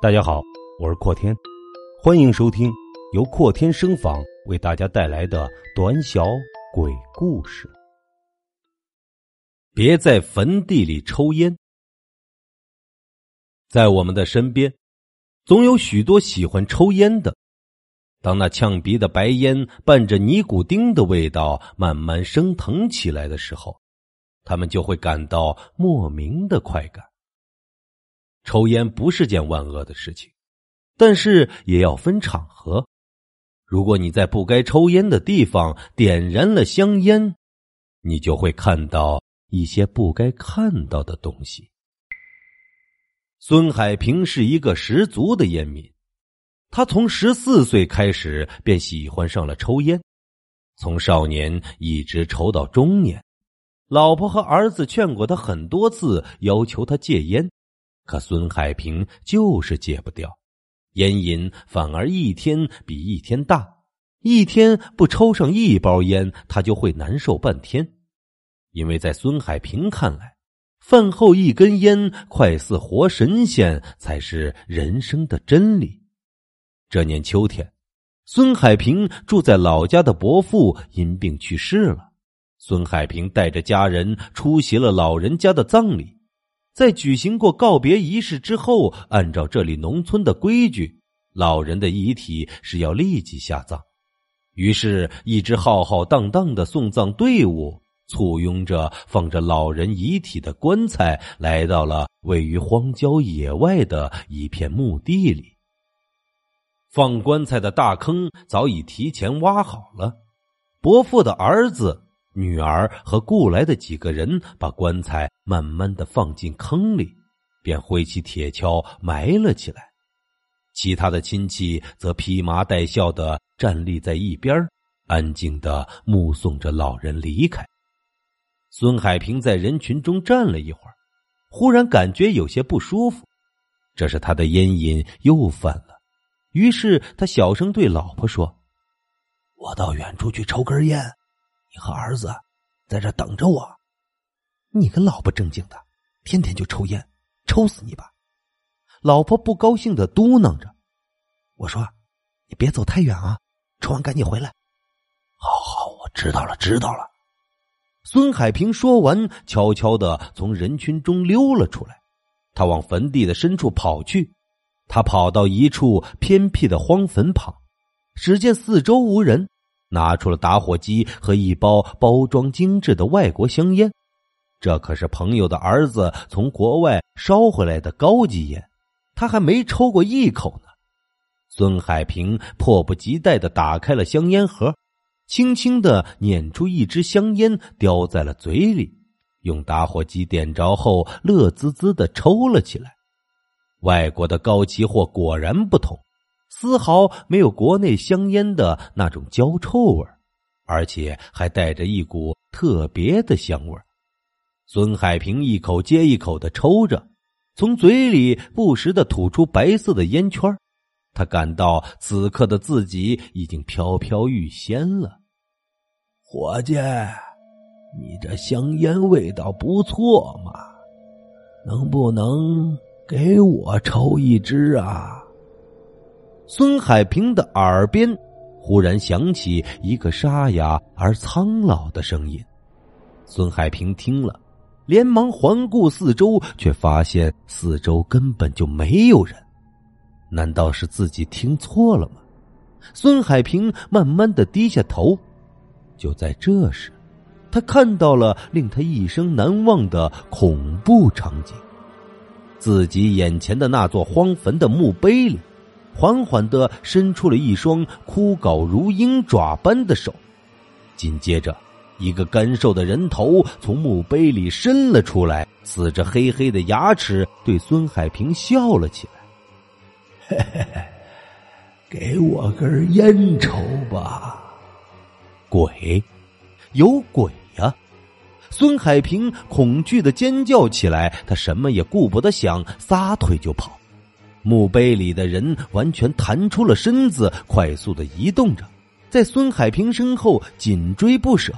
大家好，我是阔天，欢迎收听由阔天声访为大家带来的短小鬼故事。别在坟地里抽烟。在我们的身边，总有许多喜欢抽烟的。当那呛鼻的白烟伴着尼古丁的味道慢慢升腾起来的时候，他们就会感到莫名的快感。抽烟不是件万恶的事情，但是也要分场合。如果你在不该抽烟的地方点燃了香烟，你就会看到一些不该看到的东西。孙海平是一个十足的烟民，他从十四岁开始便喜欢上了抽烟，从少年一直抽到中年。老婆和儿子劝过他很多次，要求他戒烟。可孙海平就是戒不掉，烟瘾反而一天比一天大，一天不抽上一包烟，他就会难受半天。因为在孙海平看来，饭后一根烟快似活神仙，才是人生的真理。这年秋天，孙海平住在老家的伯父因病去世了，孙海平带着家人出席了老人家的葬礼。在举行过告别仪式之后，按照这里农村的规矩，老人的遗体是要立即下葬。于是，一支浩浩荡荡的送葬队伍簇拥着放着老人遗体的棺材，来到了位于荒郊野外的一片墓地里。放棺材的大坑早已提前挖好了，伯父的儿子。女儿和雇来的几个人把棺材慢慢的放进坑里，便挥起铁锹埋了起来。其他的亲戚则披麻戴孝的站立在一边，安静的目送着老人离开。孙海平在人群中站了一会儿，忽然感觉有些不舒服，这是他的烟瘾又犯了。于是他小声对老婆说：“我到远处去抽根烟。”和儿子在这等着我。你个老不正经的，天天就抽烟，抽死你吧！老婆不高兴的嘟囔着。我说：“你别走太远啊，抽完赶紧回来。”好好，我知道了，知道了。孙海平说完，悄悄的从人群中溜了出来。他往坟地的深处跑去。他跑到一处偏僻的荒坟旁，只见四周无人。拿出了打火机和一包包装精致的外国香烟，这可是朋友的儿子从国外捎回来的高级烟，他还没抽过一口呢。孙海平迫不及待的打开了香烟盒，轻轻的捻出一支香烟，叼在了嘴里，用打火机点着后，乐滋滋的抽了起来。外国的高级货果然不同。丝毫没有国内香烟的那种焦臭味而且还带着一股特别的香味孙海平一口接一口的抽着，从嘴里不时的吐出白色的烟圈他感到此刻的自己已经飘飘欲仙了。伙计，你这香烟味道不错嘛，能不能给我抽一支啊？孙海平的耳边忽然响起一个沙哑而苍老的声音。孙海平听了，连忙环顾四周，却发现四周根本就没有人。难道是自己听错了吗？孙海平慢慢的低下头。就在这时，他看到了令他一生难忘的恐怖场景：自己眼前的那座荒坟的墓碑里。缓缓的伸出了一双枯槁如鹰爪般的手，紧接着，一个干瘦的人头从墓碑里伸了出来，呲着黑黑的牙齿，对孙海平笑了起来：“嘿嘿嘿，给我根烟抽吧。”鬼，有鬼呀！孙海平恐惧的尖叫起来，他什么也顾不得想，撒腿就跑。墓碑里的人完全弹出了身子，快速的移动着，在孙海平身后紧追不舍。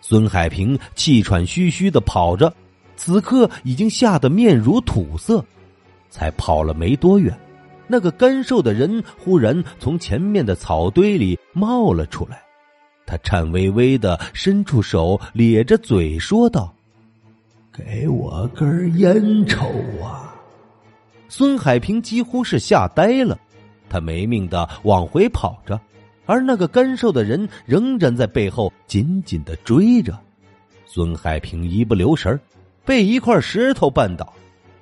孙海平气喘吁吁的跑着，此刻已经吓得面如土色。才跑了没多远，那个干瘦的人忽然从前面的草堆里冒了出来，他颤巍巍的伸出手，咧着嘴说道：“给我根烟抽啊！”孙海平几乎是吓呆了，他没命的往回跑着，而那个干瘦的人仍然在背后紧紧的追着。孙海平一不留神被一块石头绊倒。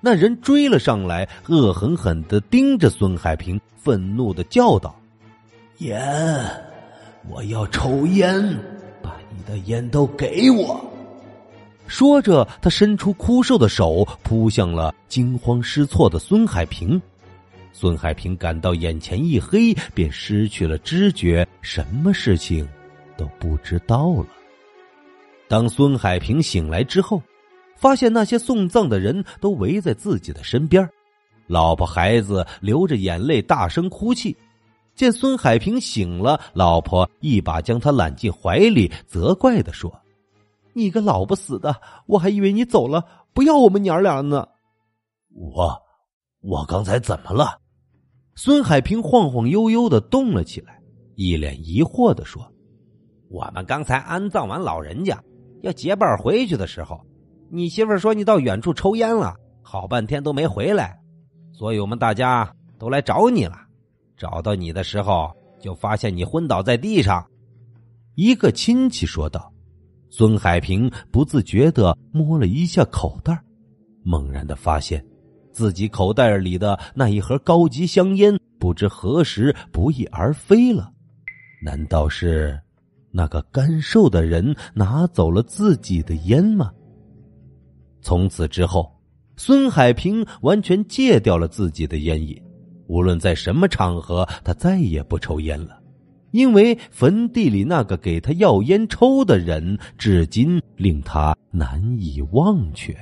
那人追了上来，恶狠狠的盯着孙海平，愤怒的叫道：“烟，我要抽烟，把你的烟都给我！”说着，他伸出枯瘦的手扑向了惊慌失措的孙海平。孙海平感到眼前一黑，便失去了知觉，什么事情都不知道了。当孙海平醒来之后。发现那些送葬的人都围在自己的身边，老婆孩子流着眼泪大声哭泣。见孙海平醒了，老婆一把将他揽进怀里，责怪的说：“你个老不死的，我还以为你走了，不要我们娘俩呢。”我，我刚才怎么了？孙海平晃晃悠悠的动了起来，一脸疑惑的说：“我们刚才安葬完老人家，要结伴回去的时候。”你媳妇说你到远处抽烟了，好半天都没回来，所以我们大家都来找你了。找到你的时候，就发现你昏倒在地上。一个亲戚说道。孙海平不自觉的摸了一下口袋，猛然的发现，自己口袋里的那一盒高级香烟不知何时不翼而飞了。难道是那个干瘦的人拿走了自己的烟吗？从此之后，孙海平完全戒掉了自己的烟瘾，无论在什么场合，他再也不抽烟了，因为坟地里那个给他要烟抽的人，至今令他难以忘却。